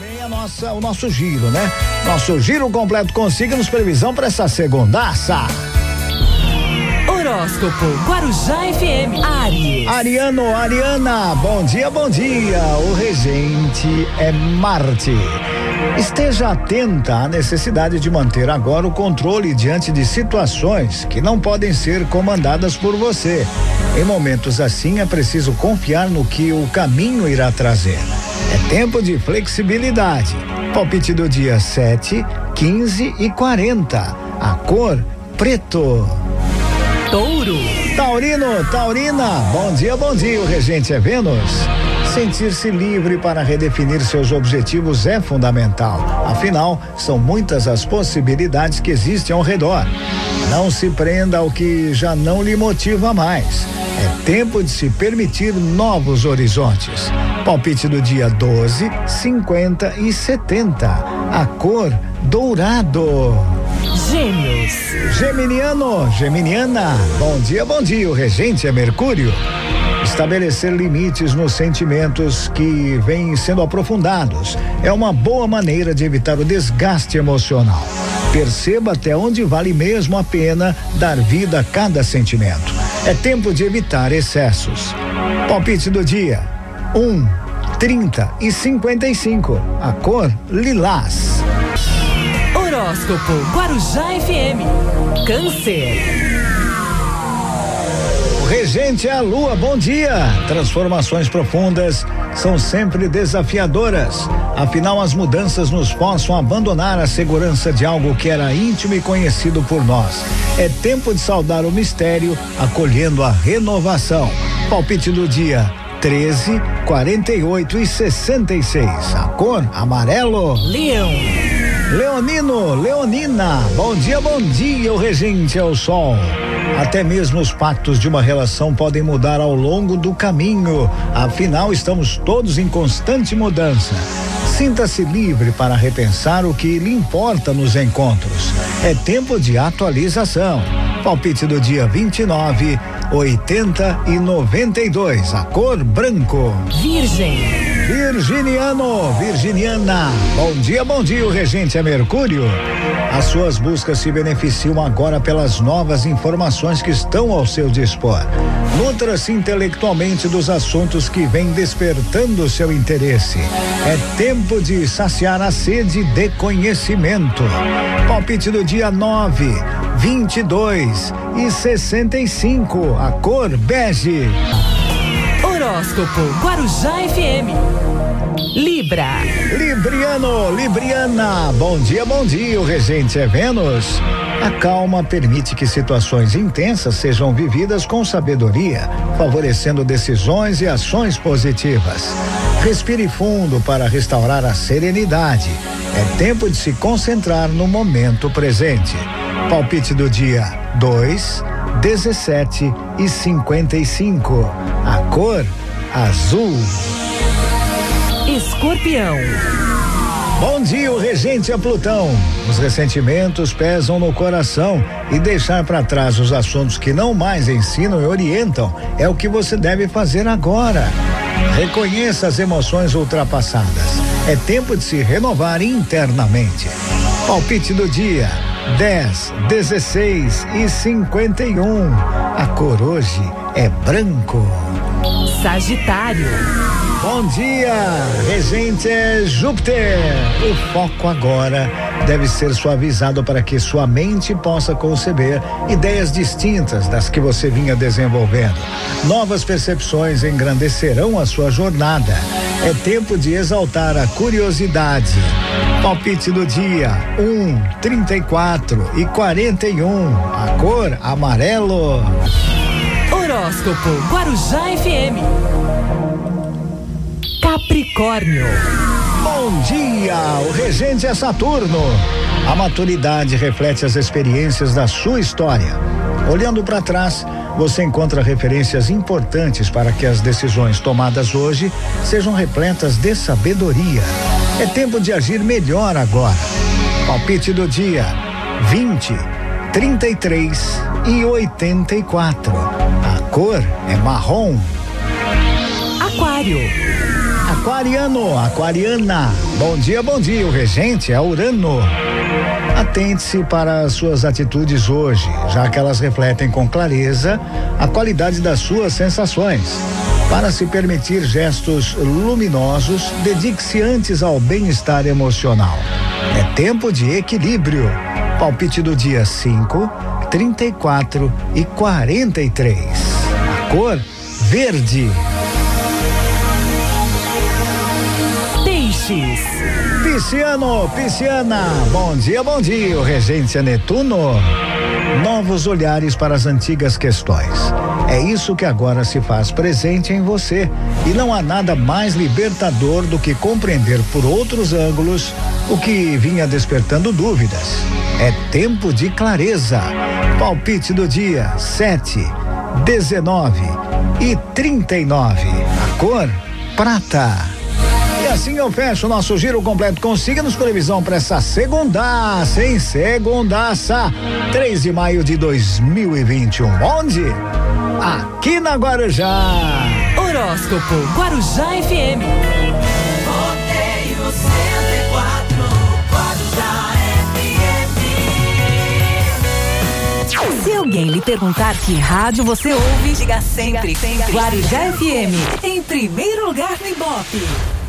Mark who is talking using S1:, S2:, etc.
S1: também a nossa, o nosso giro, né? Nosso giro completo com signos, previsão para essa segundaça.
S2: Horóscopo Guarujá FM Aries.
S1: Ariano, Ariana, bom dia, bom dia. O regente é Marte. Esteja atenta à necessidade de manter agora o controle diante de situações que não podem ser comandadas por você. Em momentos assim é preciso confiar no que o caminho irá trazer. É tempo de flexibilidade. Palpite do dia 7, 15 e 40. A cor preto.
S2: Touro.
S1: Taurino, Taurina, bom dia, bom dia. O regente é Vênus. Sentir-se livre para redefinir seus objetivos é fundamental. Afinal, são muitas as possibilidades que existem ao redor. Não se prenda ao que já não lhe motiva mais. É tempo de se permitir novos horizontes. Palpite do dia 12, 50 e 70. A cor dourado.
S2: Gêmeos.
S1: Geminiano, Geminiana, bom dia, bom dia. O regente é Mercúrio. Estabelecer limites nos sentimentos que vêm sendo aprofundados é uma boa maneira de evitar o desgaste emocional. Perceba até onde vale mesmo a pena dar vida a cada sentimento. É tempo de evitar excessos. Palpite do dia: 1, um, 30 e 55. A cor lilás.
S2: Horóscopo Guarujá FM. Câncer.
S1: O regente é a lua, bom dia. Transformações profundas são sempre desafiadoras. Afinal, as mudanças nos a abandonar a segurança de algo que era íntimo e conhecido por nós. É tempo de saudar o mistério, acolhendo a renovação. Palpite do dia: 13, 48 e 66. A cor amarelo.
S2: Leão.
S1: Leonino, Leonina, bom dia, bom dia, o regente é o sol. Até mesmo os pactos de uma relação podem mudar ao longo do caminho. Afinal, estamos todos em constante mudança. Sinta-se livre para repensar o que lhe importa nos encontros. É tempo de atualização. Palpite do dia 29, 80 e 92. A cor branco.
S2: Virgem.
S1: Virginiano, Virginiana, bom dia, bom dia, o regente é Mercúrio. As suas buscas se beneficiam agora pelas novas informações que estão ao seu dispor. Nutra-se intelectualmente dos assuntos que vêm despertando seu interesse. É tempo de saciar a sede de conhecimento. Palpite do dia 9, 22 e 65. A cor bege.
S2: Horóscopo Guarujá FM. Libra.
S1: Libriano, Libriana, bom dia, bom dia. O regente é Vênus. A calma permite que situações intensas sejam vividas com sabedoria, favorecendo decisões e ações positivas. Respire fundo para restaurar a serenidade. É tempo de se concentrar no momento presente. Palpite do dia 2, 17 e 55. A cor azul.
S2: Escorpião.
S1: Bom dia, o regente é Plutão. Os ressentimentos pesam no coração e deixar para trás os assuntos que não mais ensinam e orientam é o que você deve fazer agora. Reconheça as emoções ultrapassadas. É tempo de se renovar internamente. Palpite do dia: 10, 16 e 51. A cor hoje é branco.
S2: Sagitário.
S1: Bom dia, regente é Júpiter. O foco agora deve ser suavizado para que sua mente possa conceber ideias distintas das que você vinha desenvolvendo. Novas percepções engrandecerão a sua jornada. É tempo de exaltar a curiosidade. Palpite do dia: 1, um, 34 e 41. A cor amarelo.
S2: Horóscopo Guarujá FM. Capricórnio.
S1: Bom dia, o regente é Saturno. A maturidade reflete as experiências da sua história. Olhando para trás, você encontra referências importantes para que as decisões tomadas hoje sejam repletas de sabedoria. É tempo de agir melhor agora. Palpite do dia: 20, 33 e 84. A cor é marrom.
S2: Aquário.
S1: Aquariano, aquariana. Bom dia, bom dia. O regente é Urano. Atente-se para as suas atitudes hoje, já que elas refletem com clareza a qualidade das suas sensações. Para se permitir gestos luminosos, dedique-se antes ao bem-estar emocional. É tempo de equilíbrio. Palpite do dia 5, 34 e 43. A cor verde.
S2: Peixes.
S1: Pisciano, Pisciana, bom dia, bom dia, o Regência Netuno. Novos olhares para as antigas questões. É isso que agora se faz presente em você. E não há nada mais libertador do que compreender por outros ângulos o que vinha despertando dúvidas. É tempo de clareza. Palpite do dia: 7, 19 e 39. A cor: prata. E assim eu fecho o nosso giro completo com signos previsão para essa segunda, sem segundaça, 3 de maio de 2021. Onde? Aqui na Guarujá.
S2: Horóscopo Guarujá FM.
S3: Rodeio 104, Guarujá FM.
S2: Se alguém lhe perguntar que rádio você ouve, diga sempre, Guarujá FM. Em primeiro lugar no Ibope.